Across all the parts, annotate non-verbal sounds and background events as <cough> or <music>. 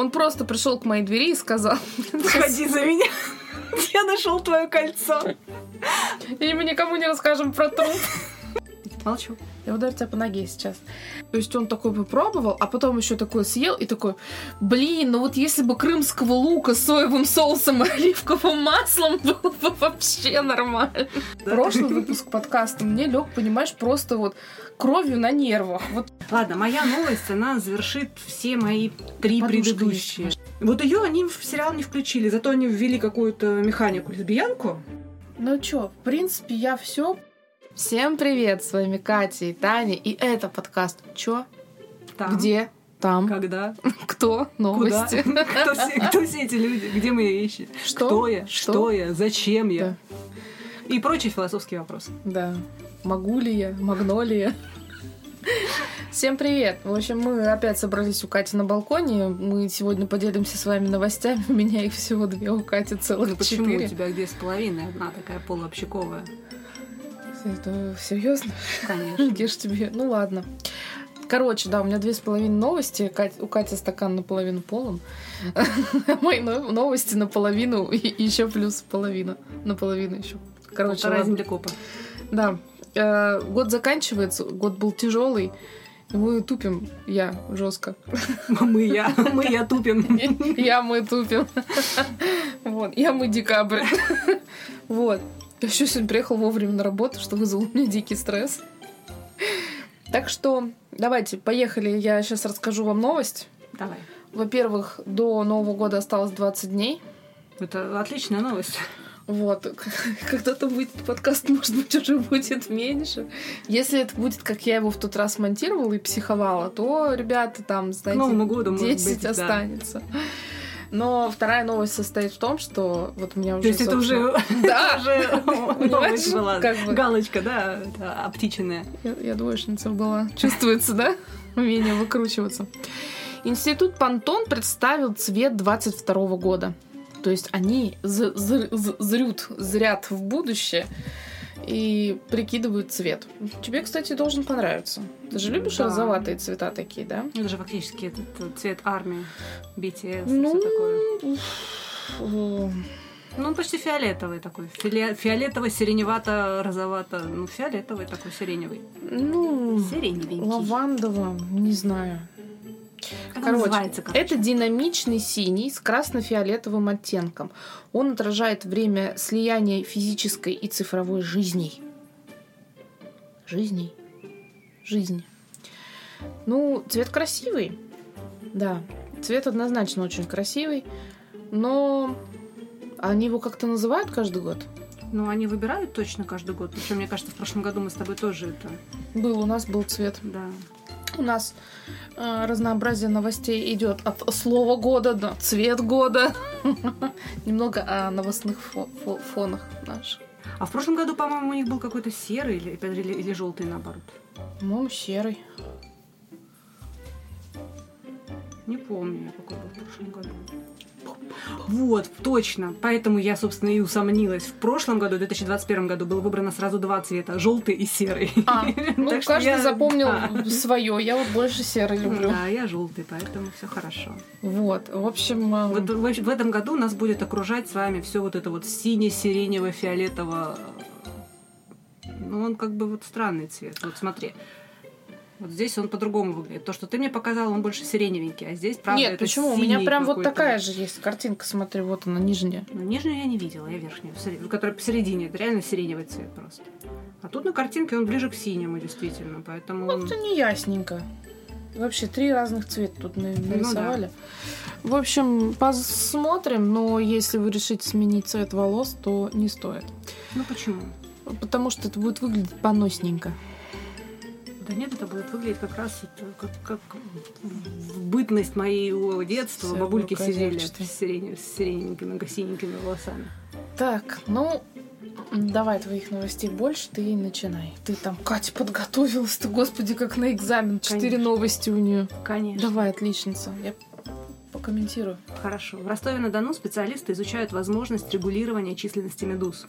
Он просто пришел к моей двери и сказал... Выходи за меня. <laughs> Я нашел твое кольцо. И мы никому не расскажем про труп. Молчу. Я ударю тебя по ноге сейчас. То есть он такой попробовал, а потом еще такой съел и такой, блин, ну вот если бы крымского лука с соевым соусом и оливковым маслом было бы вообще нормально. Да. Прошлый выпуск подкаста мне лег, понимаешь, просто вот кровью на нервах. Вот Ладно, моя новость, она завершит все мои три Подушка предыдущие. есть. Вот ее они в сериал не включили, зато они ввели какую-то механику лесбиянку. Ну чё, в принципе, я все. Всем привет, с вами Катя и Таня, и это подкаст Чё? Там, Где? Там? Когда? <laughs> Кто? Новости? <laughs> Кто все, кто все эти люди? Где мои вещи? Что? Кто я? Что я? Зачем я? Да. И прочие философские вопросы. Да. Могу ли я? Магнолия? Всем привет! В общем, мы опять собрались у Кати на балконе. Мы сегодня поделимся с вами новостями. У меня их всего две, у Кати целых Ну почему у четыре. тебя две с половиной, одна такая полуобщаковая? Это серьезно? Конечно. <laughs> Где ж тебе? Ну ладно. Короче, да, у меня две с половиной новости. У Кати стакан наполовину полон. <laughs> Мои но- новости наполовину и еще плюс половина. Наполовину еще. Короче, Полтора землекопа. Да. Э, Год заканчивается, год был тяжелый. и Мы тупим, я жестко. <laughs> Мы я, мы я тупим. Я мы тупим. Вот, я мы декабрь. Вот. Я еще сегодня приехал вовремя на работу, что вызвало у меня дикий стресс. Так что давайте, поехали. Я сейчас расскажу вам новость. Давай. Во-первых, до Нового года осталось 20 дней. Это отличная новость. Вот. <laughs> Когда там будет подкаст, может быть, уже будет меньше. Если это будет, как я его в тот раз монтировала и психовала, то, ребята, там, знаете, Новому году, может 10 быть, да. Но вторая новость состоит в том, что вот у меня уже... То есть это уже, <laughs> Да, уже <laughs> новость была. как бы. Галочка, да, это обтиченная. Я, я двоечница была. Чувствуется, да? Умение выкручиваться. Институт Пантон представил цвет 22 года. То есть они зрют, зрят в будущее и прикидывают цвет. Тебе, кстати, должен понравиться. Ты же любишь Да. розоватые цвета такие, да? Это же фактически этот э, цвет армии, BTS, Ну, все такое. уф, Ну, он почти фиолетовый такой. Фили- Фиолетово-сиреневато-розовато. Ну, фиолетовый такой, сиреневый. ну, Сиреневенький. лавандово, не знаю. Как Короче, называется, короче? Это динамичный синий с красно-фиолетовым оттенком. Он отражает время слияния физической и цифровой жизней. Жизней. Жизни. Ну, цвет красивый. Да, цвет однозначно очень красивый. Но они его как-то называют каждый год. Ну, они выбирают точно каждый год. Причем, мне кажется, в прошлом году мы с тобой тоже это... Был, у нас был цвет. Да. У нас э, разнообразие новостей идет от слова года до цвет года. <laughs> Немного о новостных фо- фо- фонах наших. А в прошлом году, по-моему, у них был какой-то серый или, или, или желтый, наоборот. По-моему, серый. Не помню, какой был в прошлом году. Вот, точно. Поэтому я, собственно, и усомнилась. В прошлом году, в 2021 году, было выбрано сразу два цвета. Желтый и серый. А, <laughs> ну, каждый я- запомнил А. свое. Я вот больше серый люблю. Да, я желтый, поэтому все хорошо. Вот, в общем, э, Вот в этом году нас будет окружать с вами все вот это вот сине-сиренево-фиолетово. Ну, он как бы вот странный цвет. Вот смотри. Вот здесь он по-другому выглядит. То, что ты мне показала, он больше сиреневенький, а здесь, правда, Нет, это почему? У меня прям вот такая же есть картинка. Смотри, вот она, нижняя. Ну, нижнюю я не видела, я верхнюю, в которая посередине. Это реально сиреневый цвет просто. А тут на картинке он ближе к синему, действительно. Поэтому. Вот не ясненько. Вообще три разных цвета тут Ну нарисовали. В общем, посмотрим, но если вы решите сменить цвет волос, то не стоит. Ну почему? Потому что это будет выглядеть поносненько. Да нет, это будет выглядеть как раз это, как, как бытность моего детства. Всё, Бабульки рукоделие сидели с, сирене- с сиреневенькими, синенькими волосами. Так, ну, давай твоих новостей больше, ты и начинай. Ты там, Катя, подготовилась ты, господи, как на экзамен. Четыре новости у нее. Конечно. Давай, отличница. Я покомментирую. Хорошо. В Ростове-на-Дону специалисты изучают возможность регулирования численности медуз.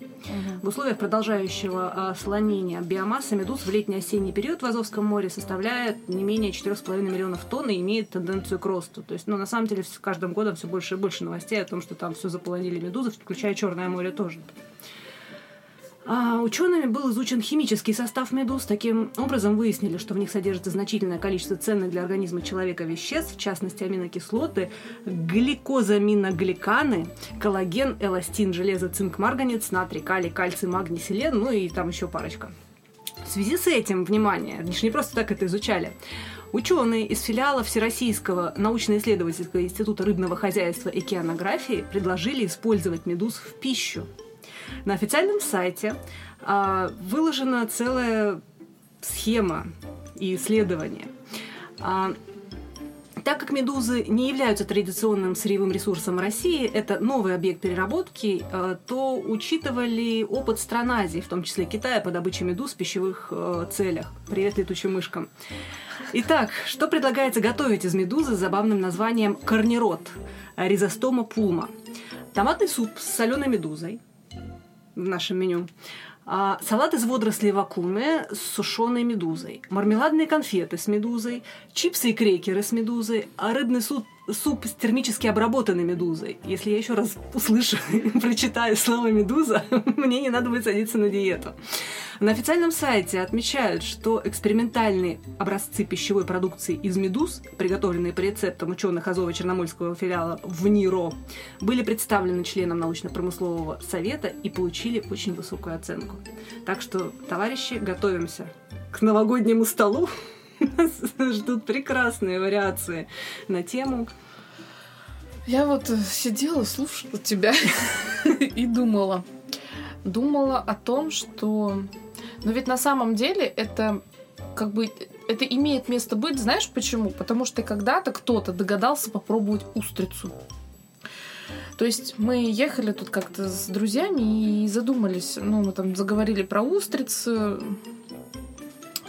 В условиях продолжающего а, слонения биомасса медуз в летний-осенний период в Азовском море составляет не менее 4,5 миллионов тонн и имеет тенденцию к росту. То есть, ну, на самом деле, с каждым годом все больше и больше новостей о том, что там все заполонили медузы, включая Черное море тоже. А учеными был изучен химический состав медуз. Таким образом выяснили, что в них содержится значительное количество ценных для организма человека веществ, в частности аминокислоты, гликозаминогликаны, коллаген, эластин, железо, цинк, марганец, натрий, калий, кальций, магний, селен, ну и там еще парочка. В связи с этим, внимание, они же не просто так это изучали, Ученые из филиала Всероссийского научно-исследовательского института рыбного хозяйства и океанографии предложили использовать медуз в пищу. На официальном сайте а, выложена целая схема и исследования. А, так как медузы не являются традиционным сырьевым ресурсом России, это новый объект переработки, а, то учитывали опыт стран Азии, в том числе Китая, по добыче медуз в пищевых целях. Привет летучим мышкам. Итак, что предлагается готовить из медузы с забавным названием корнирот – ризостома пулма. Томатный суп с соленой медузой – в нашем меню. А, салат из водорослей вакууме с сушеной медузой, мармеладные конфеты с медузой, чипсы и крекеры с медузой, а рыбный суп суп с термически обработанной медузой. Если я еще раз услышу и прочитаю слово «медуза», <laughs> мне не надо будет садиться на диету. На официальном сайте отмечают, что экспериментальные образцы пищевой продукции из медуз, приготовленные по рецептам ученых Азово-Черноморского филиала в НИРО, были представлены членам научно-промыслового совета и получили очень высокую оценку. Так что, товарищи, готовимся к новогоднему столу. Нас ждут прекрасные вариации на тему я вот э, сидела, слушала тебя <laughs> и думала. Думала о том, что... Но ведь на самом деле это как бы это имеет место быть, знаешь почему? Потому что когда-то кто-то догадался попробовать устрицу. То есть мы ехали тут как-то с друзьями и задумались, ну, мы там заговорили про устрицы,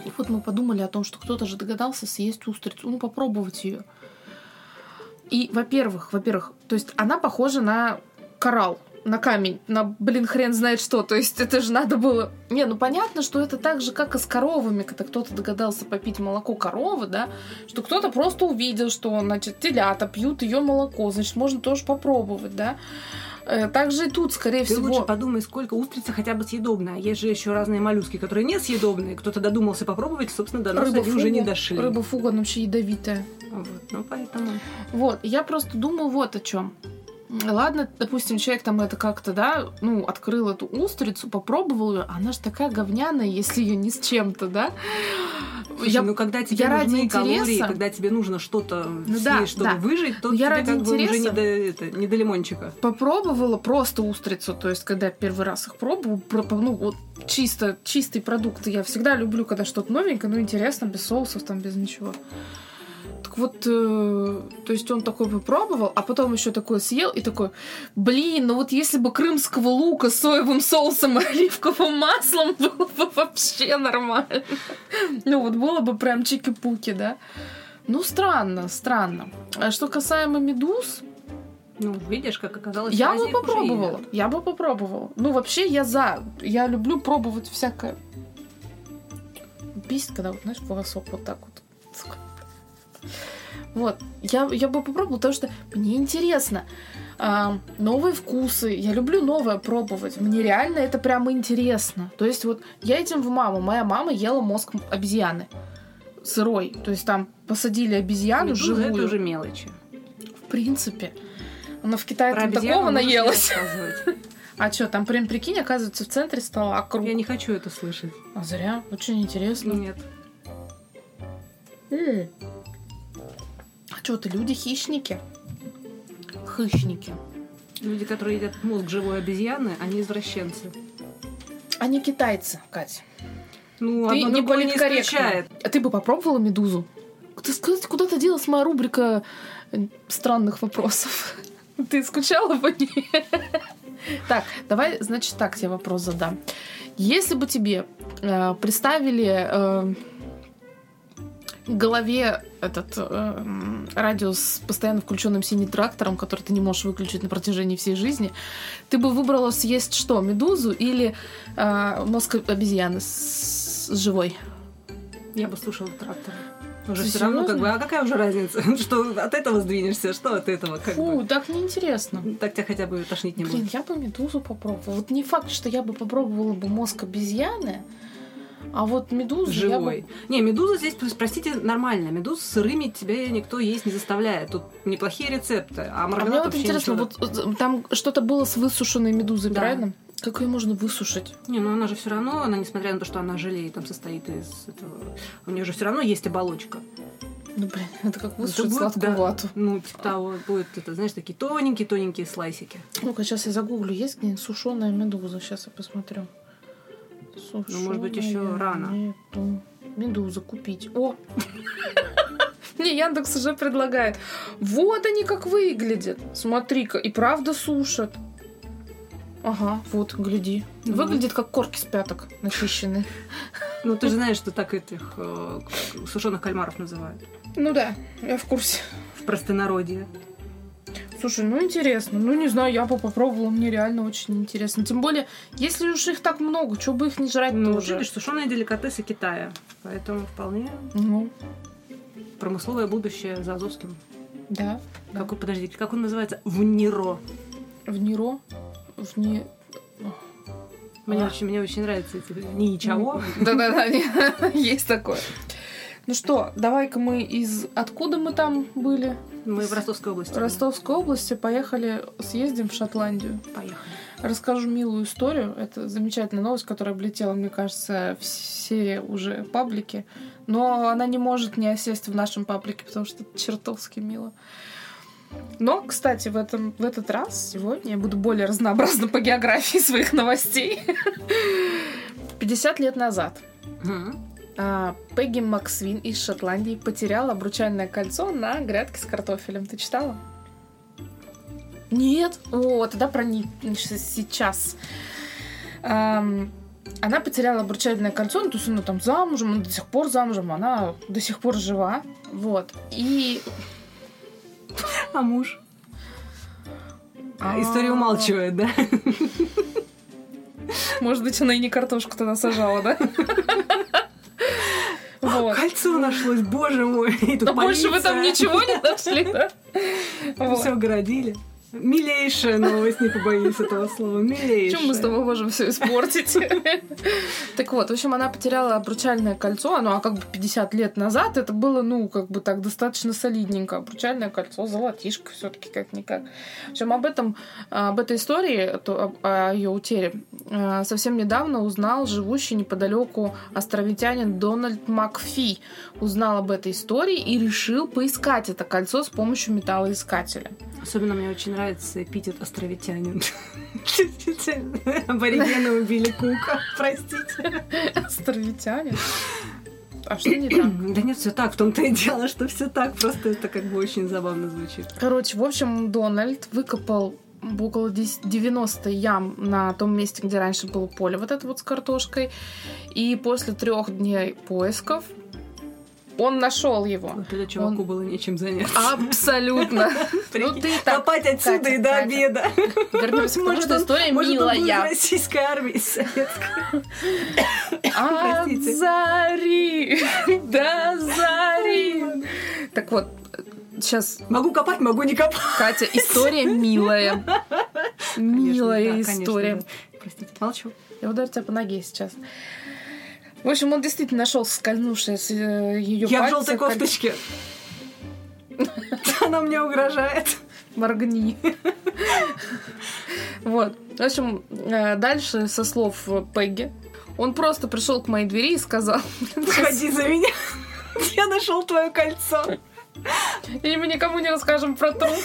и вот мы подумали о том, что кто-то же догадался съесть устрицу, ну, попробовать ее. И, во-первых, во-первых, то есть она похожа на коралл, на камень, на, блин, хрен знает что. То есть это же надо было... Не, ну понятно, что это так же, как и с коровами, когда кто-то догадался попить молоко коровы, да, что кто-то просто увидел, что, значит, телята пьют ее молоко, значит, можно тоже попробовать, да. Э, также и тут, скорее Ты всего... лучше подумай, сколько устрица хотя бы съедобная. Есть же еще разные моллюски, которые не съедобные. Кто-то додумался попробовать, собственно, до нас Рыба они фугу, уже не дошли. Рыба фуга, она вообще ядовитая. Вот, ну поэтому... Вот, я просто думаю вот о чем. Ладно, допустим, человек там это как-то, да, ну, открыл эту устрицу, попробовал ее, она же такая говняная, если ее не с чем-то, да. Слушай, я, ну когда тебе я нужны ради калории, интереса- когда тебе нужно что-то Ну съесть, да, чтобы да. выжить, то Я тебе ради как бы уже не до, это, не до лимончика. Попробовала просто устрицу, то есть, когда я первый раз их пробую, про- ну, вот чисто, чистый продукт. Я всегда люблю, когда что-то новенькое, ну, интересно, без соусов, там, без ничего. Так вот, э, то есть он такой попробовал, а потом еще такой съел и такой, блин, ну вот если бы крымского лука с соевым соусом и оливковым маслом <laughs> было бы вообще нормально. Ну вот было бы прям чики-пуки, да. Ну, странно, странно. А что касаемо медуз, Ну, видишь, как оказалось, я бы попробовала. Я бы попробовала. Ну, вообще, я за. Я люблю пробовать всякое. Бесит, когда, вот, знаешь, волосок вот так вот. Вот. Я, я бы попробовала, потому что мне интересно. А, новые вкусы. Я люблю новое пробовать. Мне реально это прямо интересно. То есть вот я этим в маму. Моя мама ела мозг обезьяны. Сырой. То есть там посадили обезьяну Медуза живую. это уже мелочи. В принципе. Она в Китае Про там такого наелась. <laughs> А что, там прям прикинь, оказывается, в центре стола круг. Я не хочу это слышать. А зря, очень интересно. Нет. Что, ты люди хищники? Хищники. Люди, которые едят мозг живой обезьяны, они извращенцы. Они китайцы, Катя. Ну, Ты не исключает. А ты бы попробовала медузу? Ты сказать, куда-то делась моя рубрика э, странных вопросов. <laughs> Ты скучала по ней? <laughs> Так, давай, значит, так тебе вопрос задам. Если бы тебе э, представили э, голове этот э, м, радио с постоянно включенным синим трактором, который ты не можешь выключить на протяжении всей жизни, ты бы выбрала съесть что, медузу или э, мозг обезьяны с, с живой? Я бы слушала трактор. Уже все равно, как бы, а какая уже разница? <laughs> Что от этого сдвинешься, что от этого, как Фу, бы. так неинтересно. Так тебя хотя бы тошнить не Блин, будет. я бы медузу попробовала. Вот не факт, что я бы попробовала бы мозг обезьяны, а вот медузу я бы... Живой. Не, медуза здесь, простите, нормальная. Медуз сырыми тебе никто есть не заставляет. Тут неплохие рецепты, а А мне вот интересно, ничего. вот э, там что-то было с высушенной медузой, Да. правильно? Как ее можно высушить? Не, ну она же все равно, она, несмотря на то, что она желе там состоит из этого, у нее же все равно есть оболочка. Ну, блин, это как Это высушить будет, сладкую да. вату. Ну, типа того, будет, это, знаешь, такие тоненькие-тоненькие слайсики. Ну-ка, сейчас я загуглю, есть где-нибудь сушеная медуза? Сейчас я посмотрю. Ну, может быть, ещё Сушёная рано. меду- Медуза купить. О! <laughs> Мне Яндекс уже предлагает. Вот они как выглядят. Смотри-ка, и правда сушат. Ага, вот, гляди. Выглядит как корки с пяток начищенные. Ну, ты же знаешь, что так этих э, сушеных кальмаров называют. Ну да, я в курсе. В простонародье. Слушай, ну интересно. Ну не знаю, я бы попробовала, мне реально очень интересно. Тем более, если уж их так много, что бы их не жрать Ну, тоже. видишь, сушеные деликатесы Китая. Поэтому вполне Ну, промысловое будущее за Азовским. да. да. Какой, подожди, как он называется? Вниро. В Неро, в не... Мне, А. очень, мне очень нравятся эти ничего. Да-да-да, <laughs> есть такое. Ну что, давай-ка мы из... Откуда мы там были? Мы в Ростовской области. В Ростовской области поехали, съездим в Шотландию. Поехали. Расскажу милую историю. Это замечательная новость, которая облетела, мне кажется, все уже паблики. Но она не может не осесть в нашем паблике, потому что это чертовски мило. Но, кстати, в, этом, в этот раз, сегодня, я буду более разнообразна по географии своих новостей. <laughs> 50 лет назад Мгм. А, Пегги Максвин из Шотландии потеряла обручальное кольцо на грядке с картофелем. Ты читала? Нет? О, тогда про них сейчас. Ам, она потеряла обручальное кольцо, ну, то есть она там замужем, она до сих пор замужем, она до сих пор жива. Вот. И... А муж? А, История умалчивает, да? Может быть, она и не картошку тогда сажала, да? <laughs> Кольцо нашлось, боже мой. И тут Но больше вы там ничего не нашли, да? Все огородили. Милейшая новость, не побоюсь этого слова. Милейшая. Чем мы с тобой можем все испортить? <laughs> Так вот, в общем, она потеряла обручальное кольцо, ну а как бы 50 лет назад это было, ну, как бы так достаточно солидненько. Обручальное кольцо, золотишко все таки как-никак. В общем, об этом, об этой истории, то- о ее утере, э, совсем недавно узнал живущий неподалеку островитянин Дональд Макфи. Узнал об этой истории и решил поискать это кольцо с помощью металлоискателя. Особенно мне очень нравится эпитет островитянин. <laughs> Аборигены убили Кука, <laughs> простите. Островитянин? А что не так? <clears throat> Да нет, все так, в том-то и дело, что все так, просто это как бы очень забавно звучит. Короче, в общем, Дональд выкопал около 10 90 ям на том месте, где раньше было поле, вот это вот с картошкой. И после трех дней поисков он нашел его. Вот это чуваку Он- было нечем заняться. Абсолютно. <laughs> Ну ты так. Копать отсюда и до обеда. Вернемся к тому, Может, что история Может, милая. российской армии, советской. От зари до зари. Так вот, сейчас, Могу копать, могу не копать. Катя, история милая. <laughs> Милая история. Простите, молчу. Я ударю тебя по ноге сейчас. В общем, он действительно нашел скользнувшее с ее Я в желтой кофточке. <laughs> Она мне угрожает. Моргни. Вот. В общем, э, дальше, со слов Пегги, он просто пришел к моей двери и сказал, Выходи за меня. <laughs> Я нашел твое кольцо. и мы никому не расскажем про труп.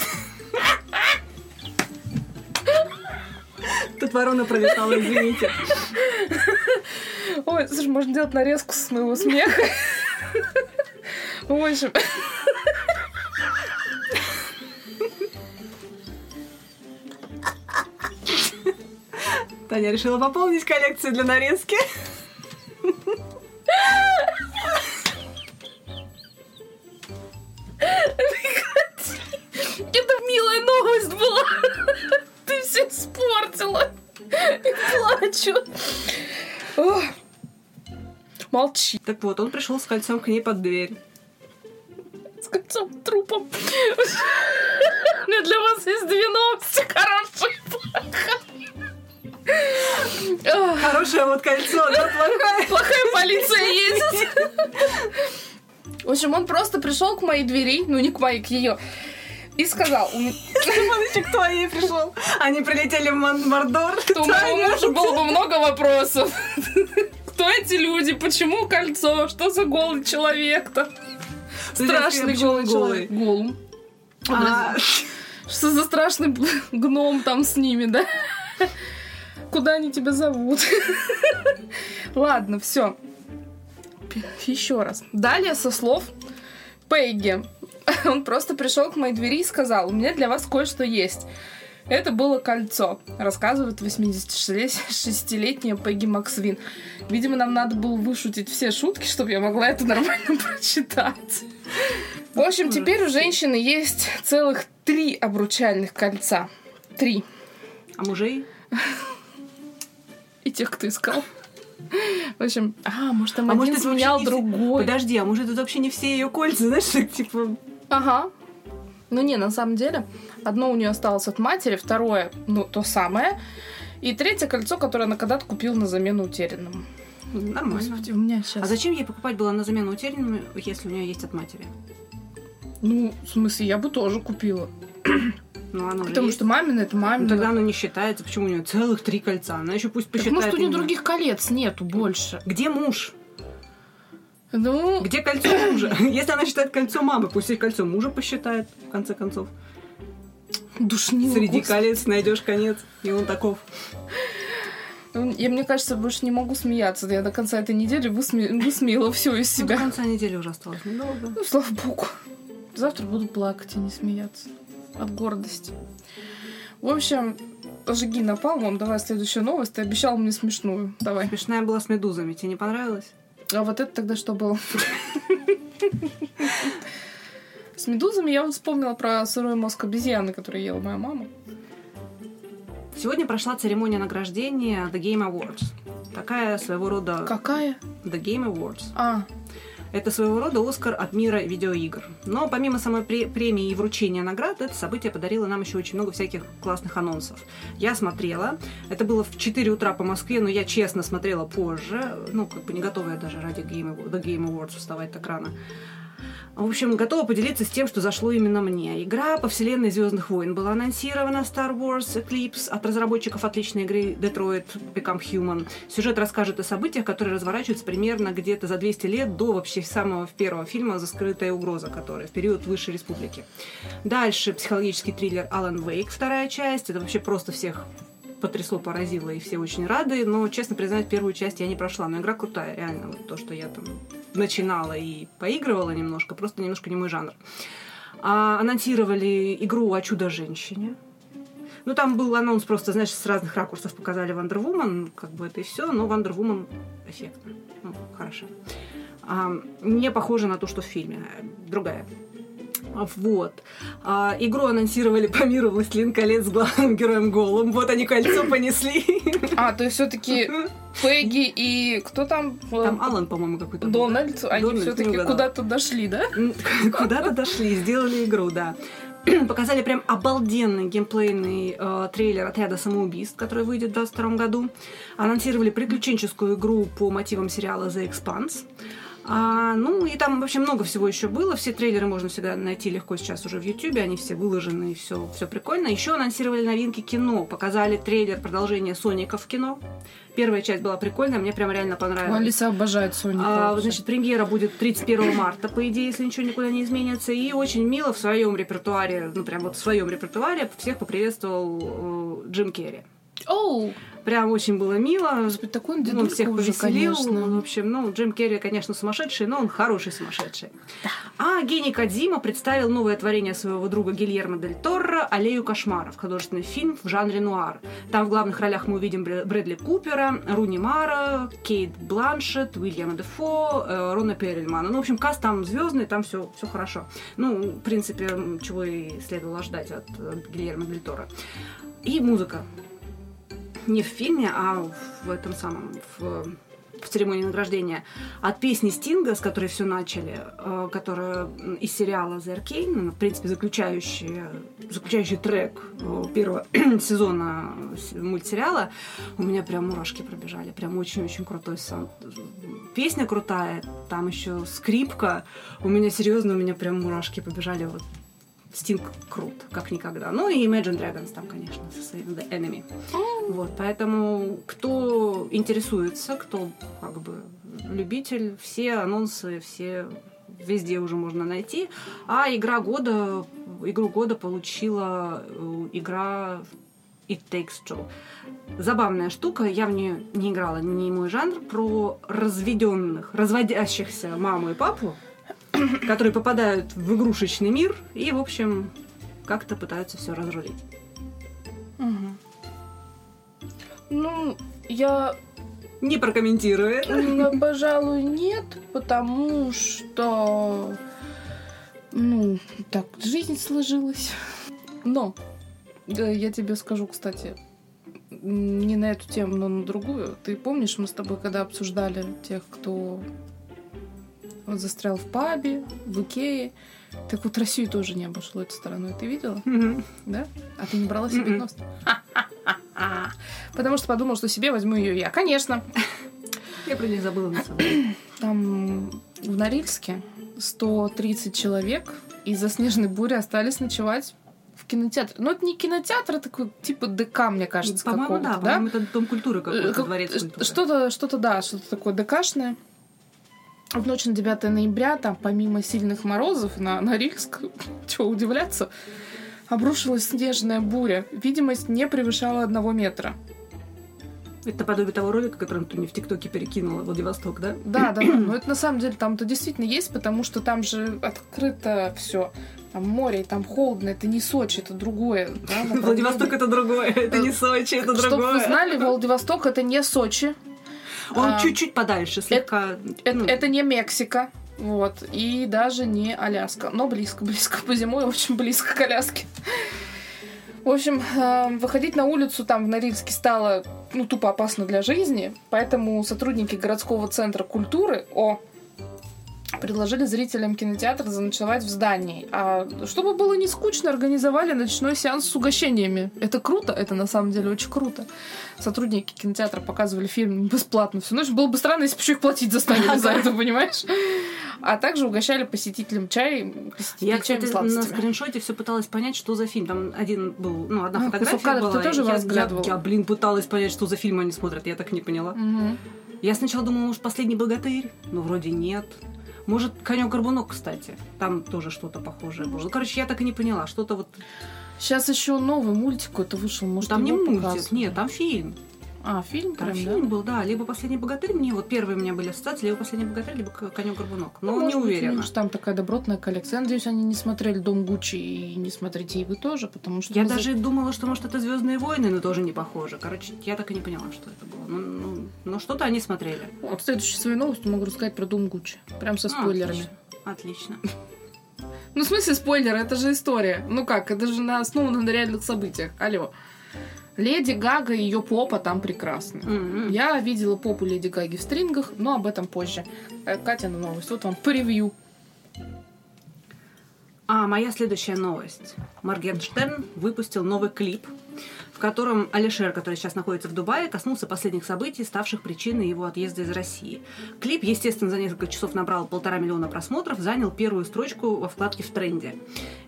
<laughs> Тут ворона пролетала, извините. Ой, слушай, можно делать нарезку с моего смеха. В общем, Таня решила пополнить коллекцию для нарезки. Молчи. Так вот, он пришел с кольцом к ней под дверь. С кольцом трупом. У меня для вас есть две новости, хорошие и плохая. Хорошее вот кольцо, да, плохая. Плохая полиция едет. В общем, он просто пришел к моей двери, ну не к моей, к ее, и сказал, у м- Смотрите, кто ей пришел. Они прилетели в Мордор. что у моего мужа было бы много вопросов. Эти люди? Почему кольцо? Что за голый человек-то? Страшный голый человек. Голум. А, Что за страшный <laughs> гном там с ними, да? Куда они тебя зовут? <laughs> Ладно, все. Еще раз. Далее со слов Пегги. <laughs> Он просто пришел к моей двери и сказал, у меня для вас кое-что есть. Это было кольцо, рассказывает 86-летняя Пегги Максвин. Видимо, нам надо было вышутить все шутки, чтобы я могла это нормально <laughs> прочитать. В общем, теперь у женщины есть целых три обручальных кольца. Три. а мужей? И тех, кто искал. В общем, а, может, там А один может, сменял не другой. Подожди, а может, это вообще не все ее кольца, знаешь, <laughs> типа... Ага. Ну не, на самом деле, одно у нее осталось от матери, второе, ну, то самое, и третье кольцо, которое она когда-то купила на замену утерянному. Нормально. Господи, у меня сейчас... А зачем ей покупать было на замену утерянному, если у нее есть от матери? Ну, в смысле, я бы тоже купила. <clears throat> Ну, оно Потому что мамина это Ну, мамина. тогда оно не считается. Почему у нее целых три кольца? Она еще пусть Так, посчитает. может, у нее других колец нету больше. Где муж? Ну, Где кольцо мужа? <clears throat> <clears throat> Если она считает кольцо мамы, пусть и кольцо мужа посчитает, в конце концов. душнила. Среди господи. колец найдешь конец, и он таков. Я, мне кажется, больше не могу смеяться. Я до конца этой недели высме... <laughs> высмеяла все из Ну, до себя. конца недели уже осталось недолго. Ну, слава богу. Завтра буду плакать и не смеяться. От гордости. В общем, ожоги напалмом. Давай следующую новость. Ты обещал мне смешную. Давай. Смешная была с медузами. Тебе не понравилось? А вот это тогда что было? С медузами я вот вспомнила про сырой мозг обезьяны, который ела моя мама. Сегодня прошла церемония награждения The Game Awards. Такая своего рода... Какая? The Game Awards. А, Это своего рода Оскар от мира видеоигр. Но помимо самой пре- премии и вручения наград, это событие подарило нам еще очень много всяких классных анонсов. Я смотрела, это было в 4 утра по Москве, но я честно смотрела позже, ну, как бы не готовая даже ради Game, The Game Awards вставать так рано. В общем, готова поделиться с тем, что зашло именно мне. Игра по вселенной Звездных войн была анонсирована Star Wars Eclipse от разработчиков отличной игры Detroit Become Human. Сюжет расскажет о событиях, которые разворачиваются примерно где-то за 200 лет до вообще самого первого фильма «Заскрытая угроза», который в период Высшей Республики. Дальше психологический триллер Alan Wake, вторая часть. Это вообще просто всех потрясло, поразило, и все очень рады. Но, честно признать, первую часть я не прошла. Но игра крутая, реально. Вот то, что я там начинала и поигрывала немножко, просто немножко не мой жанр. А, анонсировали игру о чудо-женщине. Ну, там был анонс просто, знаешь, с разных ракурсов показали Wonder Woman, как бы это и все, но Wonder Woman эффектно. Ну, хорошо. А, не похоже на то, что в фильме. Другая. Вот. А, игру анонсировали по миру «Властелин колец» с главным героем Голым. Вот они кольцо понесли. а то есть все-таки Пегги и кто там? Там Алан, по-моему, какой-то был. Дональд, они Дональд, все-таки угадала. куда-то дошли, да? <laughs> Куда-то дошли, сделали игру, да. <clears throat> Показали прям обалденный геймплейный э, трейлер отряда самоубийств, который выйдет в 2022 году. Анонсировали приключенческую игру по мотивам сериала The Expanse. А, ну, и там вообще много всего еще было. Все трейлеры можно всегда найти легко сейчас уже в Ютубе. Они все выложены, и все, все прикольно. Еще анонсировали новинки кино. Показали трейлер продолжения Соника в кино. Первая часть была прикольная, мне прям реально понравилась. Алиса обожает Соника. А, вообще. значит, премьера будет 31 марта, по идее, если ничего никуда не изменится. И очень мило в своем репертуаре, ну прям вот в своем репертуаре всех поприветствовал э, Джим Керри. Оу, Прям очень было мило. господи, такой он Он дедулька всех уже, повеселил. конечно. В общем, ну, Джим Керри, конечно, сумасшедший, но он хороший сумасшедший. А гений Кадзима представил новое творение своего друга Гильермо Дель Торро «Аллею кошмаров», художественный фильм в жанре нуар. Там в главных ролях мы увидим Бр- Брэдли Купера, Руни Мара, Кейт Бланшет, Уильяма Дефо, э, Рона Перельмана. Ну, в общем, каст там звездный, там все, все хорошо. Ну, в принципе, чего и следовало ждать от, от Гильермо Дель Торо. И музыка. Не в фильме, а в этом самом, в в церемонии награждения от песни Стинга, с которой все начали, э, которая из сериала The Arcane, ну, в принципе, заключающий, заключающий трек э, первого <clears throat> сезона мультсериала, у меня прям мурашки пробежали. Прям очень-очень крутой саунд. Песня крутая, там еще скрипка. У меня серьезно, у меня прям мурашки побежали. Вот Стинг крут, как никогда. Ну и Imagine Dragons там, конечно, со своим The Enemy. Вот, поэтому кто интересуется, кто как бы любитель, все анонсы, все везде уже можно найти. А игра года, игру года получила э, игра It Takes Two. Забавная штука, я в нее не играла, не мой жанр, про разведенных, разводящихся маму и папу, <coughs> которые попадают в игрушечный мир и, в общем, как-то пытаются все разрулить. Угу. Ну, я... Не прокомментирую Ну, пожалуй, нет, потому что... Ну, так, жизнь сложилась. Но, да, я тебе скажу, кстати, не на эту тему, но на другую. Ты помнишь, мы с тобой когда обсуждали тех, кто он застрял в пабе, в Икее. Так вот Россию тоже не обошло этой стороной. Ты видела? Mm-hmm. Да? А ты не брала себе нос? Потому что подумал, что себе возьму ее я. Конечно. Я про них забыла на самом деле. Там в Норильске 130 человек из-за снежной бури остались ночевать в кинотеатре. Но это не кинотеатр, это такой типа ДК, мне кажется, По-моему, да, да? по-моему, это дом культуры какой-то, Как- дворец культуры. Что-то, что-то, да, что-то такое ДКшное. В ночь на 9 ноября, там, помимо сильных морозов на Норильск, <laughs> чего удивляться, обрушилась снежная буря. Видимость не превышала одного метра. Это подобие того ролика, который ты мне в ТикТоке перекинула, Владивосток, да? Да, да, да. <clears throat> Но это на самом деле там-то действительно есть, потому что там же открыто все. Там море, там холодно, это не Сочи, это другое. да. <laughs> Владивосток это другое, это не Сочи, это Чтобы вы другое. знали, Владивосток это не Сочи, Он А, чуть-чуть подальше, слегка. это, ну, это не Мексика, вот, и даже не Аляска, но близко, <laughs> близко по зимой, очень близко к Аляске. В общем, э, выходить на улицу там в Норильске стало, ну, тупо опасно для жизни, поэтому сотрудники городского центра культуры, о, предложили зрителям кинотеатра заночевать в здании. А чтобы было не скучно, организовали ночной сеанс с угощениями. Это круто, это на самом деле очень круто. Сотрудники кинотеатра показывали фильм бесплатно всю ночь. Было бы странно, если бы еще их платить заставили за это, понимаешь? А также угощали посетителям чай, Я, кстати, на скриншоте все пыталась понять, что за фильм. Там один был, ну, одна А, фотография кадров ты была. тоже я, разглядывала? я, блин, пыталась понять, что за фильм они смотрят. Я так не поняла. Я сначала думала, может, «Последний богатырь», но вроде нет. Может, «Конек-горбунок», кстати. Там тоже что-то похожее было. Ну, короче, я так и не поняла. Что-то вот... Сейчас еще новый мультик какой-то вышел, может, там не мультик, показывают? нет, там фильм. А, фильм Там прям, да? фильм был, да. Либо «Последний богатырь» мне, вот первые у меня были ассоциации, либо «Последний богатырь», либо «Конек-горбунок». Но Ну, не уверена. них же там такая добротная коллекция. Я надеюсь, они не смотрели «Дом Гуччи» и не смотрите и вы тоже, потому что... Я мы за- даже думала, что, может, это Звездные войны, но тоже не похоже. Короче, я так и не поняла, что это было. Ну, ну, но что-то они смотрели. Вот следующей своей новостью могу рассказать про Дом Гуччи. Прям со А, спойлерами. Отлично. Ну, в смысле спойлер, это же история. Ну как, это же на основано на реальных событиях. Алло. Леди Гага и ее попа там прекрасны. М-м. Я видела попу Леди Гаги в стрингах, но об этом позже. Э, Катя на новость. Вот вам превью. А моя следующая новость. Моргенштерн выпустил новый клип, в котором Алишер, который сейчас находится в Дубае, коснулся последних событий, ставших причиной его отъезда из России. Клип, естественно, за несколько часов набрал полтора миллиона просмотров, занял первую строчку во вкладке в тренде.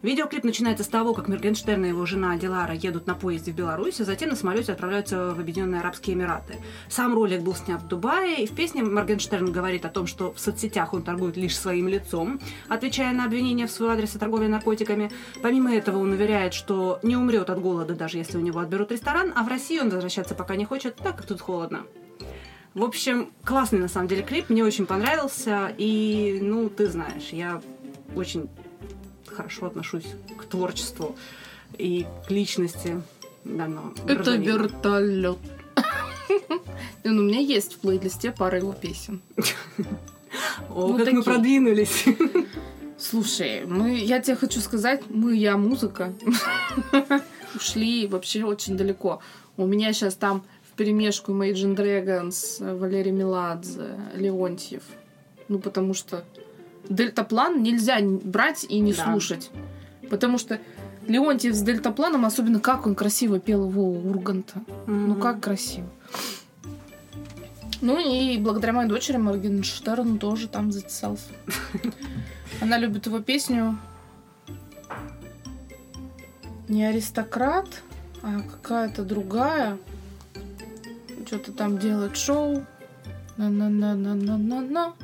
Видеоклип начинается с того, как Моргенштерн и его жена Дилара едут на поезде в Беларусь, а затем на самолете отправляются в Объединенные Арабские Эмираты. Сам ролик был снят в Дубае, и в песне Моргенштерн говорит о том, что в соцсетях он торгует лишь своим лицом, отвечая на обвинения в свой адрес о торговле наркотиками. Помимо этого, он уверяет, что не умрет от голода, даже если у него отберут ресторан, а в Россию он возвращаться пока не хочет, так как тут холодно. В общем, классный на самом деле клип, мне очень понравился, и, ну, ты знаешь, я очень хорошо отношусь к творчеству и к личности данного Это гражданина. вертолет. <laughs> Ну, у меня есть в плейлисте пара его песен. <laughs> О, Ну, как мы продвинулись. Слушай, мы, я тебе хочу сказать, мы, я, музыка, <laughs> ушли вообще очень далеко. У меня сейчас там в перемешку Imagine Dragons, Валерий Меладзе, Леонтьев. Ну, потому что дельтаплан нельзя брать и не Да. слушать. Потому что Леонтьев с дельтапланом, особенно как он красиво пел его Урганта. Ну, как красиво. Ну и благодаря моей дочери Моргенштерн тоже там затесался. <laughs> Она любит его песню не аристократ, а какая-то другая. Что-то там делает шоу. На-на-на-на-на-на-на.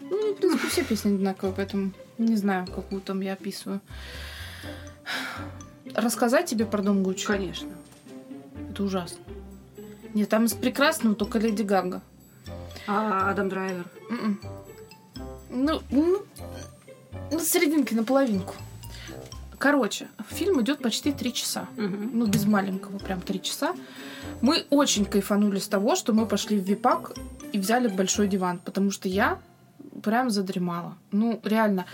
Ну, в принципе, все песни одинаковые, поэтому не знаю, какую там я описываю. Рассказать тебе про Дом Гуччи? Конечно. Это ужасно. Нет, там из прекрасного только Леди Гага. А Адам Драйвер? М-м. Ну, ну, на серединке, на половинку. Короче, фильм идет почти три часа. Мгм. Ну, без маленького, прям три часа. Мы очень кайфанули с того, что мы пошли в Випак и взяли большой диван, потому что я прям задремала. Ну, реально.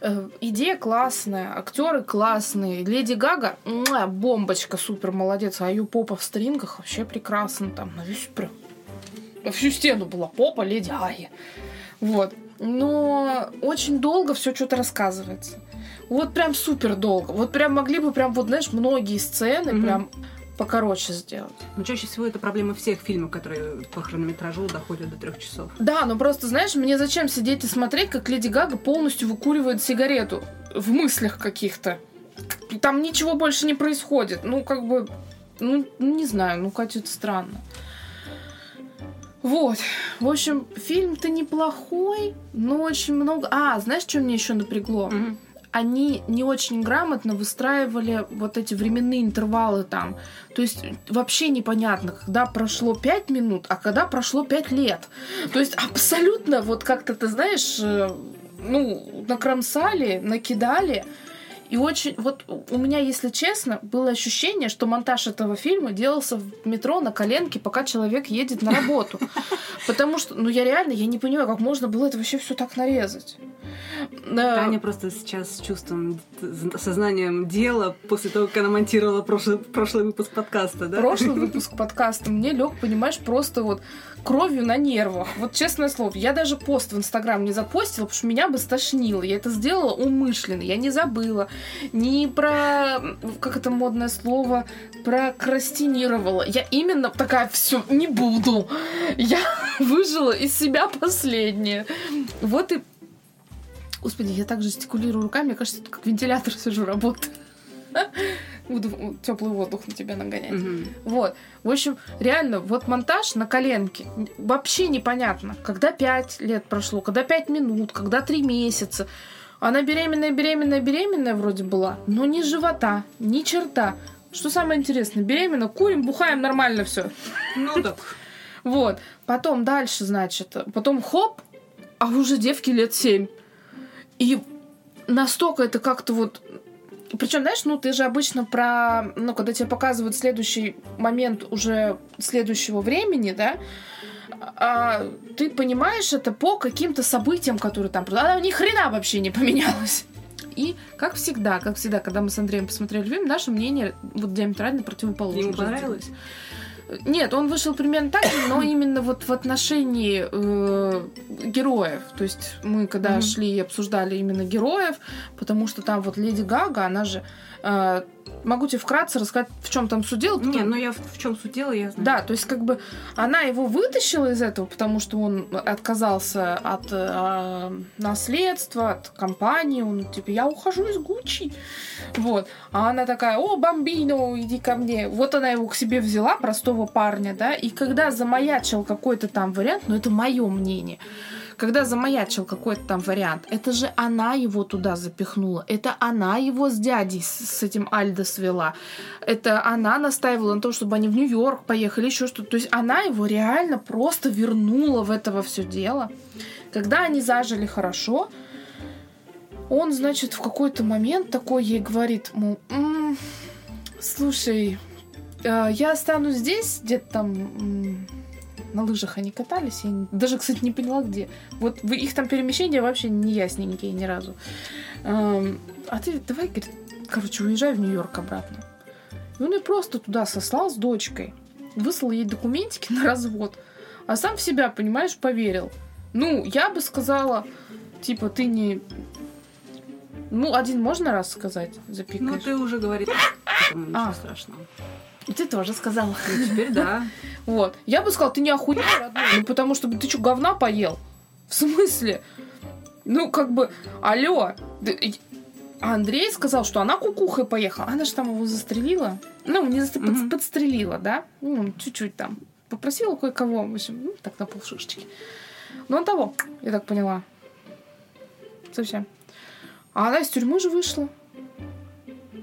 Э, идея классная, актеры классные. Леди Гага, муа, бомбочка, супер молодец. А ее попа в стрингах вообще прекрасно. Там на весь прям... На всю стену была попа Леди Гаги. Вот. Но очень долго все что-то рассказывается. Вот прям супер долго. Вот прям могли бы прям вот, знаешь, многие сцены Мгм. прям покороче сделать. Но чаще всего это проблема всех фильмов, которые по хронометражу доходят до трех часов. Да, но просто, знаешь, мне зачем сидеть и смотреть, как Леди Гага полностью выкуривает сигарету в мыслях каких-то. Там ничего больше не происходит. Ну, как бы, ну, не знаю, ну, как это странно. Вот. В общем, фильм-то неплохой, но очень много... А, знаешь, что мне еще напрягло? Мгм. Они не очень грамотно выстраивали вот эти временные интервалы там. То есть вообще непонятно, когда прошло 5 минут, а когда прошло 5 лет. То есть абсолютно вот как-то, ты знаешь, э, ну, накромсали, накидали. И очень, вот у меня, если честно, было ощущение, что монтаж этого фильма делался в метро на коленке, пока человек едет на работу. <laughs> Потому что, ну я реально, я не понимаю, как можно было это вообще все так нарезать. Таня просто сейчас с чувством, сознанием дела после того, как она монтировала прошлый, прошлый выпуск подкаста, да? прошлый выпуск подкаста мне лег, понимаешь, просто вот кровью на нервах. Вот честное слово, я даже пост в Инстаграм не запостила, потому что меня бы стошнило. Я это сделала умышленно, я не забыла. Не про, как это модное слово, прокрастинировала. Я именно такая, все, не буду. Я <laughs> выжила из себя последнее. Вот и Господи, я так жестикулирую руками, мне кажется, это как вентилятор сижу, работаю. Теплый воздух на тебя нагонять. Мгм. Вот. В общем, реально, вот монтаж на коленке. Вообще непонятно, когда 5 лет прошло, когда 5 минут, когда 3 месяца. Она беременная, беременная, беременная вроде была, но ни живота, ни черта. Что самое интересное, беременна, курим, бухаем, нормально все. Ну так. Вот. Потом дальше, значит, потом хоп, а уже девки лет 7. И настолько это как-то вот... Причем, знаешь, ну ты же обычно про... Ну, когда тебе показывают следующий момент уже следующего времени, да, а, ты понимаешь это по каким-то событиям, которые там... Она ни хрена вообще не поменялась. И, как всегда, как всегда, когда мы с Андреем посмотрели фильм, наше мнение вот диаметрально противоположно. Ему понравилось? Нет, он вышел примерно так же, но <coughs> именно вот в отношении э, героев. То есть мы когда Мгм. шли и обсуждали именно героев, потому что там вот Леди Гага, она же... э, могу тебе вкратце рассказать, в чем там суть дела. Не, потому- ну я в, в чем суть дела, я знаю. Да, то есть как бы она его вытащила из этого, потому что он отказался от э, наследства, от компании, он типа я ухожу из Гуччи, вот, а она такая, о, бомбино, иди ко мне, вот она его к себе взяла, простого парня, да, и когда замаячил какой-то там вариант, ну это мое мнение, когда замаячил какой-то там вариант, это же она его туда запихнула, это она его с дядей, с, этим Альдо свела, это она настаивала на том, чтобы они в Нью-Йорк поехали, еще что-то. То есть она его реально просто вернула в этого все дело. Когда они зажили хорошо, он, значит, в какой-то момент такой ей говорит, мол, «М, слушай, э, я останусь здесь, где-то там на лыжах они катались, я даже, кстати, не поняла, где. Вот их там перемещения вообще не ясненькие ни разу. Эм, а ты давай, говорит, короче, уезжай в Нью-Йорк обратно. И он ее просто туда сослал с дочкой. выслал ей документики на развод, а сам в себя, понимаешь, поверил. Ну, я бы сказала, типа, ты не... Ну, один можно раз сказать, запикаешь? Ну, ты уже говоришь, поэтому ничего А. страшного. И ты тоже сказала. Ну, теперь да. <laughs> Вот. Я бы сказала, ты не охуел, родной. Ну, потому что ты что, говна поел? В смысле? Ну, как бы, алло. Андрей сказал, что она кукухой поехала. Она же там его застрелила. Ну, не застрелила, Мгм. подстрелила, да? Ну, чуть-чуть там. Попросила кое-кого, в общем, ну, так на полшишечки. Ну, он того, я так поняла. Совсем. А она из тюрьмы же вышла.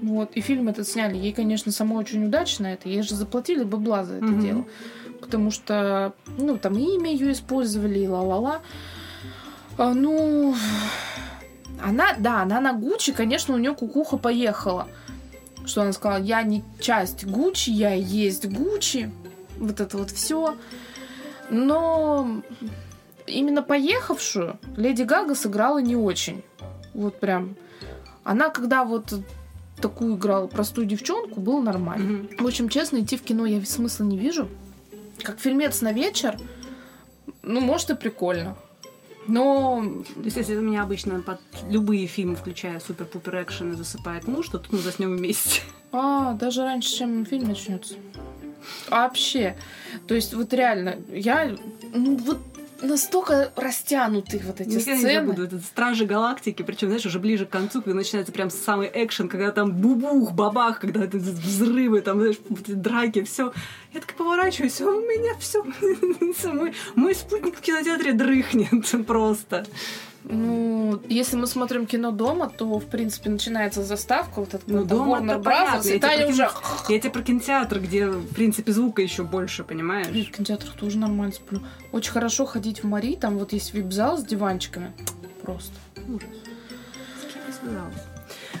Вот. И фильм этот сняли. Ей, конечно, самой очень удачно это. Ей же заплатили бабла за это Мгм. дело. Потому что, ну, там имя ее использовали, и ла-ла-ла. А, ну, она, да, она на Гуччи, конечно, у нее кукуха поехала. Что она сказала, я не часть Гуччи, я и есть Гуччи. Вот это вот все. Но именно поехавшую Леди Гага сыграла не очень. Вот прям. Она, когда вот такую играла простую девчонку, было нормально. Мгм. В общем, честно, идти в кино я смысла не вижу. Как фильмец на вечер, ну, может, и прикольно. Но То есть, если у меня обычно под любые фильмы, включая супер-пупер экшен, засыпает муж, то тут мы заснем вместе. А, даже раньше, чем фильм начнется. Вообще. То есть, вот реально, я, ну, вот настолько растянуты вот эти Никогда не сцены. забуду. Это Стражи Галактики, причем, знаешь, уже ближе к концу, когда начинается прям самый экшен, когда там бубух, бабах, когда это взрывы, там, знаешь, драки, все. Я так поворачиваюсь, а у меня все, <laughs> мой, мой спутник в кинотеатре дрыхнет <laughs> просто. Ну, если мы смотрим кино дома, то, в принципе, начинается заставка, вот эта Ну, дома Warner понятно, Brothers, я и та тебе я уже... Я тебе про кинотеатр, где, в принципе, звука еще больше, понимаешь? Блин, в кинотеатрах тоже нормально сплю. Очень хорошо ходить в Мари, там вот есть вип-зал с диванчиками. Просто. Ужас. С кем я связалась?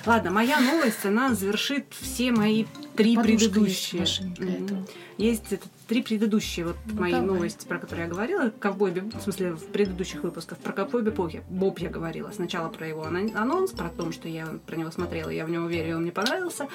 Ладно, моя новость, она завершит все мои три Подушка есть в предыдущие. машине. Есть это, три предыдущие вот Ну, мои давай. новости, про которые я говорила. Ковбой в смысле, в предыдущих выпусках про Ковбой Бибоп я, Боб я говорила. Сначала про его анонс, про то, что я про него смотрела, я в него верю, и он мне понравился.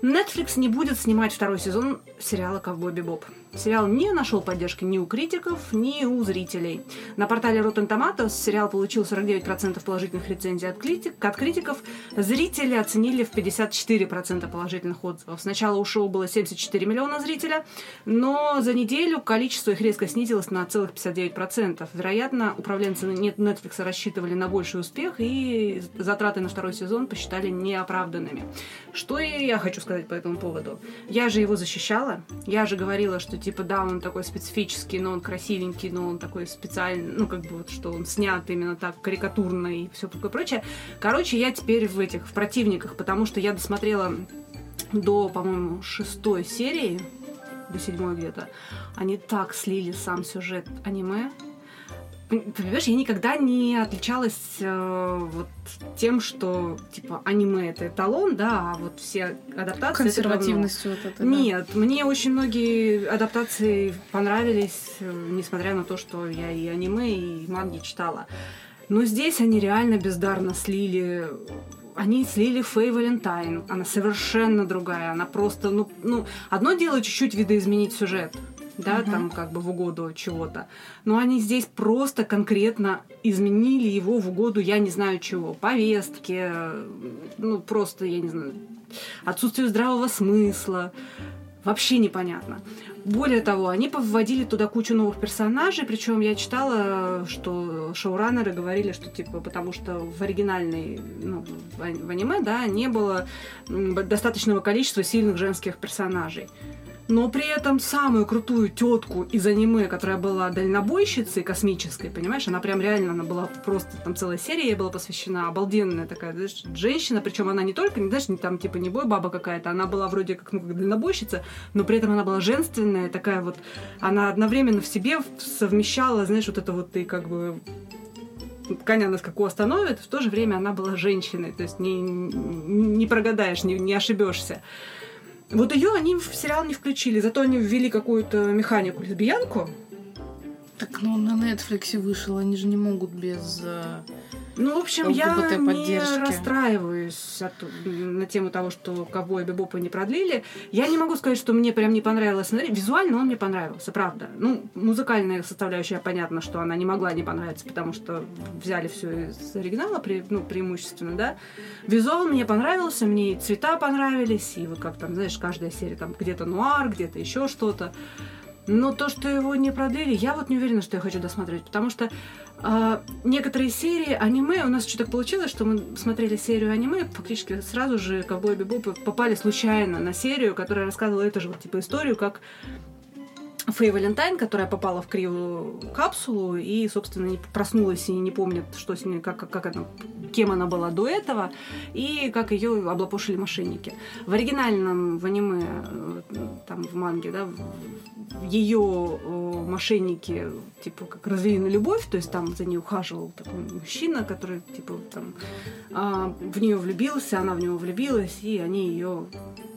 Netflix не будет снимать второй сезон сериала Ковбой Бибоп. Сериал не нашел поддержки ни у критиков, ни у зрителей. На портале Rotten Tomatoes сериал получил 49% положительных рецензий от, критик, от критиков. Зрители оценили в 54% положительных отзывов. Сначала у шоу было 74 миллиона зрителя, но за неделю количество их резко снизилось на целых 59%. Вероятно, управленцы Netflix рассчитывали на больший успех и затраты на второй сезон посчитали неоправданными. Что и я хочу сказать по этому поводу. Я же его защищала. Я же говорила, что типа да, он такой специфический, но он красивенький, но он такой специальный, ну как бы вот, что он снят именно так карикатурно и все такое прочее. Короче, я теперь в этих, в противниках, потому что я досмотрела до, по-моему, шестой серии, до седьмой где-то. Они так слили сам сюжет аниме. Пон- Понимаешь, я никогда не отличалась э, вот тем, что типа аниме это эталон, да, а вот все адаптации это. Консервативностью вот это. да. Нет, мне очень многие адаптации понравились, э, несмотря на то, что я и аниме, и манги читала. Но здесь они реально бездарно слили. Они слили Фэй Валентайн. Она совершенно другая. Она просто, ну, ну одно дело чуть-чуть видоизменить сюжет. Да, Мгм. там как бы в угоду чего-то. Но они здесь просто конкретно изменили его в угоду, я не знаю чего, повестки, ну просто, я не знаю, отсутствию здравого смысла. Вообще непонятно. Более того, они повводили туда кучу новых персонажей, причем я читала, что шоураннеры говорили, что типа потому что в оригинальной, ну, в аниме, да, не было достаточного количества сильных женских персонажей. Но при этом самую крутую тетку из аниме, которая была дальнобойщицей космической, понимаешь, она прям реально, она была просто, там целая серия ей была посвящена, обалденная такая, знаешь, женщина, причем она не только, не знаешь, не там типа не бой баба какая-то, она была вроде как, ну, как дальнобойщица, но при этом она была женственная, такая вот, она одновременно в себе совмещала, знаешь, вот это вот и как бы коня на скаку остановит, в то же время она была женщиной, то есть не, не прогадаешь, не, не ошибешься. Вот ее они в сериал не включили, зато они ввели какую-то механику лесбиянку. Так, ну на Netflix вышел, они же не могут без... э, Ну, в общем, я не ЛГБТ-поддержки. расстраиваюсь от- на тему того, что ковбоя Бибопа не продлили. Я не могу сказать, что мне прям не понравилось. Визуально он мне понравился, правда. Ну, музыкальная составляющая, понятно, что она не могла не понравиться, потому что взяли все из оригинала, пре- ну, преимущественно, да. Визуал мне понравился, мне и цвета понравились, и вот как там, знаешь, каждая серия там где-то нуар, где-то еще что-то. Но то, что его не продлили, я вот не уверена, что я хочу досмотреть, потому что а, некоторые серии аниме, у нас что так получилось, что мы смотрели серию аниме, фактически сразу же Ковбой Бибоп попали случайно на серию, которая рассказывала эту же вот, типа историю, как Фэй Валентайн, которая попала в кривую капсулу и, собственно, не проснулась и не помнит, что с ней, как, как, она, кем она была до этого, и как ее облапошили мошенники. В оригинальном, в аниме, э, там, в манге, да, ее мошенники, типа, как развели на любовь, то есть там за ней ухаживал такой мужчина, который, типа, там, а, в нее влюбился, она в него влюбилась, и они ее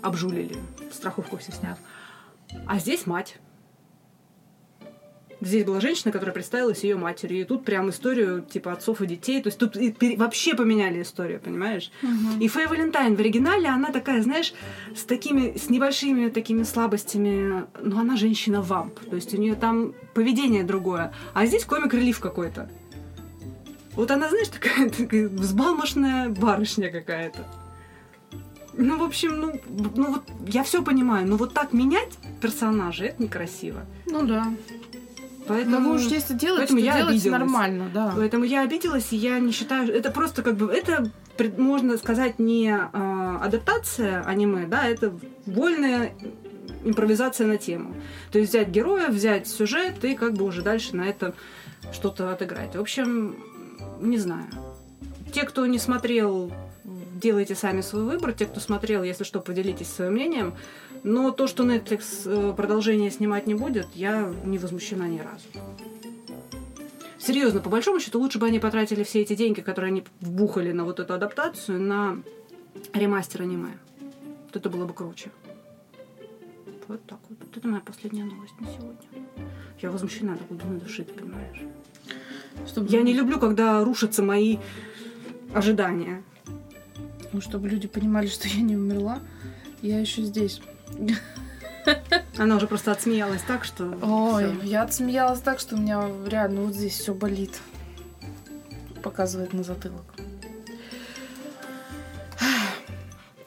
обжулили, страховку все сняв. А здесь мать. Здесь была женщина, которая представилась ее матерью. И тут прям историю типа отцов и детей. То есть тут вообще поменяли историю, понимаешь? И Фэй Валентайн в оригинале, она такая, знаешь, с такими, с небольшими такими слабостями, но она женщина-вамп. То есть у нее там поведение другое. А здесь комик-релив какой-то. Вот она, знаешь, такая, <laughs> такая взбалмошная барышня какая-то. Ну, в общем, ну, ну вот я все понимаю, но вот так менять персонажа это некрасиво. Ну да. Поэтому, уж если делаете, поэтому то я делайте обиделась. нормально, да. поэтому я обиделась, и я не считаю, это просто как бы это можно сказать не а, адаптация аниме, да, это вольная импровизация на тему. То есть взять героя, взять сюжет и как бы уже дальше на это что-то отыграть. В общем, не знаю. Те, кто не смотрел, делайте сами свой выбор. Те, кто смотрел, если что, поделитесь своим мнением. Но то, что Netflix э, продолжение снимать не будет, я не возмущена ни разу. Серьезно, по большому счету, лучше бы они потратили все эти деньги, которые они вбухали на вот эту адаптацию, на ремастер аниме. Вот это было бы круче. Вот так вот. Вот это моя последняя новость на сегодня. Я возмущена до глубины души, ты понимаешь? Чтобы, Я не люблю, когда рушатся мои ожидания. Ну, чтобы люди понимали, что я не умерла, я еще здесь. Она уже просто отсмеялась так, что... Ой, всё. я отсмеялась так, что у меня реально вот здесь все болит. Показывает на затылок.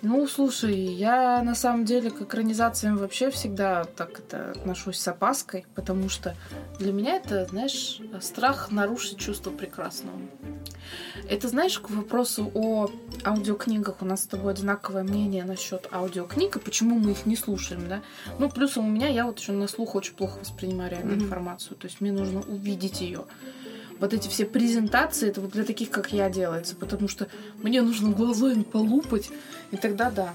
Ну, слушай, я на самом деле к экранизациям вообще всегда так это отношусь с опаской, потому что для меня это, знаешь, страх нарушить чувство прекрасного. Это, знаешь, к вопросу о аудиокнигах. У нас с тобой одинаковое мнение насчет аудиокниг, и почему мы их не слушаем, да? Ну, плюсом у меня, я вот еще на слух очень плохо воспринимаю реальную Мгм. информацию. То есть мне нужно увидеть ее. Вот эти все презентации, это вот для таких, как я, делается, потому что мне нужно глазами полупать, и тогда да.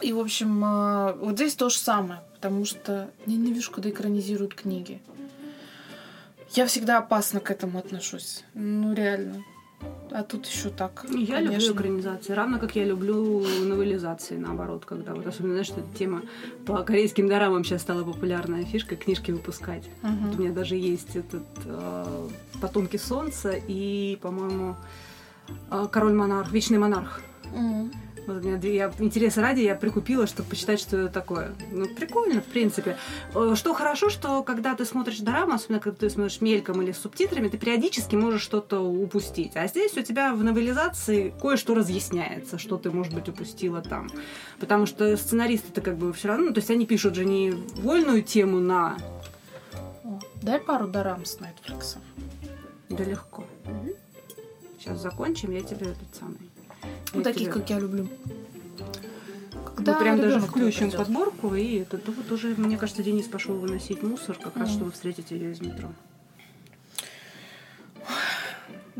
И, в общем, э, вот здесь то же самое, потому что я ненавижу, когда экранизируют книги. Я всегда опасно к этому отношусь. Ну, реально. А тут еще так. Я люблю конечно. экранизации, равно как я люблю новелизации, наоборот, когда вот особенно, знаешь, что эта тема по корейским дорамам сейчас стала популярная фишка, книжки выпускать. Мгм. Вот у меня даже есть этот э, «Потомки солнца» и, по-моему, э, «Король монарх», «Вечный монарх». Мгм. Вот у меня две- я, интереса ради я прикупила, чтобы почитать, что это такое. Ну, прикольно, в принципе. Что хорошо, что когда ты смотришь дораму, особенно когда ты смотришь мельком или с субтитрами, ты периодически можешь что-то упустить. А здесь у тебя в новелизации кое-что разъясняется, что ты, может быть, упустила там. Потому что сценаристы-то как бы все равно, ну, то есть они пишут же не вольную тему на... О, дай пару дорам с Netflix. Да легко. Сейчас закончим, я тебе этот самый... Ну, таких, как я люблю. Мы Когда прям даже включим придёт. подборку, и это да, вот уже, мне кажется, Денис пошел выносить мусор, как раз Мгм. чтобы встретить ее из метро.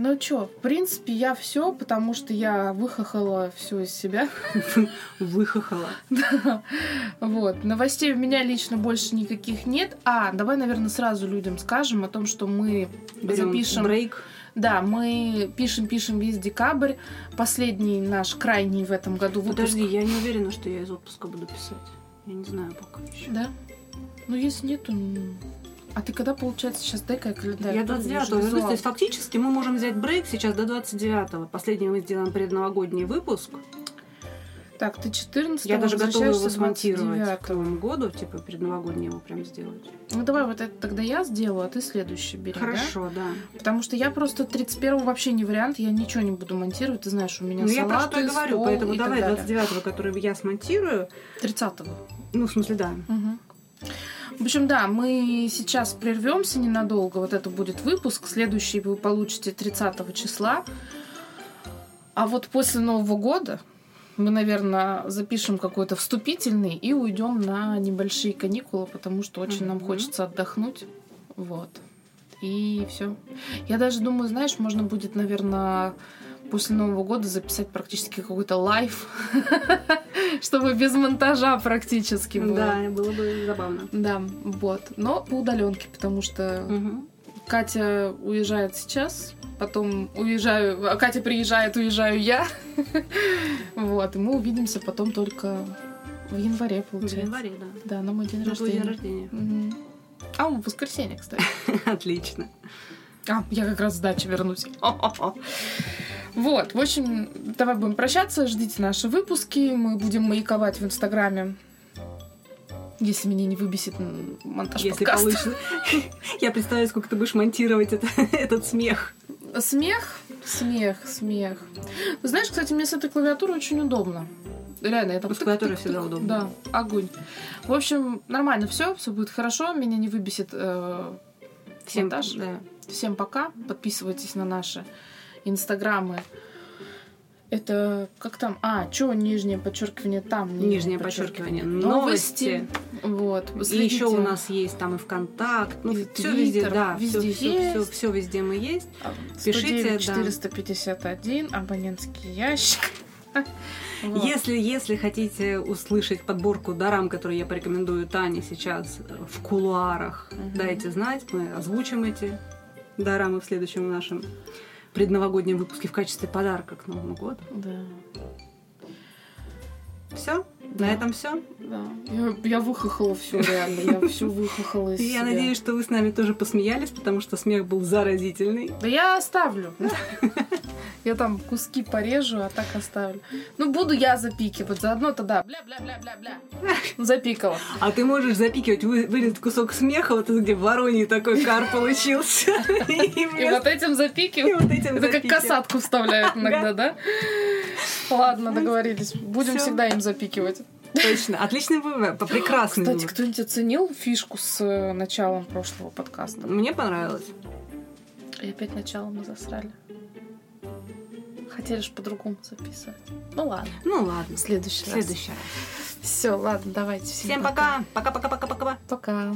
Ну чё, в принципе, я все, потому что я выхохала все из себя. <laughs> Выхохала. <laughs> Вот. Новостей у меня лично больше никаких нет. А, давай, наверное, сразу людям скажем о том, что мы Берем запишем. брейк. Да, мы пишем-пишем весь декабрь. Последний наш крайний в этом году выпуск. Подожди, я не уверена, что я из отпуска буду писать. Я не знаю пока еще. Да? Ну, если нет, то... ну, А ты когда, получается, сейчас дай-ка я календарь? Я открою, 29 вижу вернусь. То есть фактически мы можем взять брейк сейчас до 29-го. Последний мы сделаем предновогодний выпуск. Так, ты 14 Я даже готова его смонтировать 29-го. к Новому году, типа предновогодний его прям сделать. Ну давай вот это тогда я сделаю, а ты следующий бери, да? Хорошо, да. Потому что я просто 31 вообще не вариант, я ничего не буду монтировать, ты знаешь, у меня Ну, я про салаты, что и говорю, стол поэтому и давай далее. 29-го, который я смонтирую. 30-го. Ну, в смысле, да. Мгм. В общем, да, мы сейчас прервемся ненадолго. Вот это будет выпуск. Следующий вы получите 30 числа. А вот после Нового года мы, наверное, запишем какой-то вступительный и уйдем на небольшие каникулы, потому что очень нам Мгм. хочется отдохнуть. Вот. И все. Я даже думаю, знаешь, можно будет, наверное, после Нового года записать практически какой-то live, <laughs> чтобы без монтажа практически было. Да, было бы забавно. Да, вот. Но по удаленке, потому что. Катя уезжает сейчас, потом уезжаю, а Катя приезжает, уезжаю я. Вот, и мы увидимся потом только в январе, В получается. январе, да. Да, на мой день На твой день рождения. рождения. Мгм. А, в воскресенье, кстати. <laughs> Отлично. А, я как раз с дачи вернусь. Вот, в общем, давай будем прощаться, ждите наши выпуски, мы будем маяковать в Инстаграме, если меня не выбесит монтаж Если подкаста. получится. <laughs> Я представляю, сколько ты будешь монтировать это- <laughs> этот смех. Смех, смех, смех. Знаешь, кстати, мне с этой клавиатурой очень удобно. Реально, это С клавиатурой всегда удобно. Да, огонь. В общем, нормально все, все будет хорошо, меня не выбесит э, Всем монтаж. да. Всем пока. Подписывайтесь на наши инстаграмы. Это как там? А, что нижнее подчеркивание там? Нижнее подчеркивание. Новости. Вот. И еще у нас есть там и ВКонтакт, ну И все везде, да, везде все, все, есть. все, везде мы есть. А, Пишите, 109 да. 451, абонентский ящик. <laughs> Вот. Если, если хотите услышать подборку дарам, которые я порекомендую Тане сейчас в кулуарах, Мгм. дайте знать, мы озвучим эти дорамы в следующем нашем предновогоднем выпуске в качестве подарка к Новому году. Да. Все? Да. На этом все. Да. Я, я выхохала все реально. Я все выхохала из я себя. надеюсь, что вы с нами тоже посмеялись, потому что смех был заразительный. Да я оставлю. <laughs> Я там куски порежу, а так оставлю. Ну, буду я запикивать. Заодно тогда бля-бля-бля-бля-бля. <laughs> Запикала. А ты можешь запикивать, вы- вырезать кусок смеха, вот где вороний такой кар <laughs> получился. И И вместо- вот этим и вот этим Это как запикивать. касатку вставляют иногда, да? Ладно, договорились. Будем Всё. всегда им запикивать. Точно. Отличный вывод. Прекрасный Кстати, кто-нибудь оценил фишку с э, началом прошлого подкаста? Мне понравилось. И опять начало мы засрали. Хотели же по-другому записывать. Ну ладно, Ну ладно. в следующий, В следующий раз. раз. Все, ладно, давайте. Всем пока. Пока-пока-пока-пока. Пока.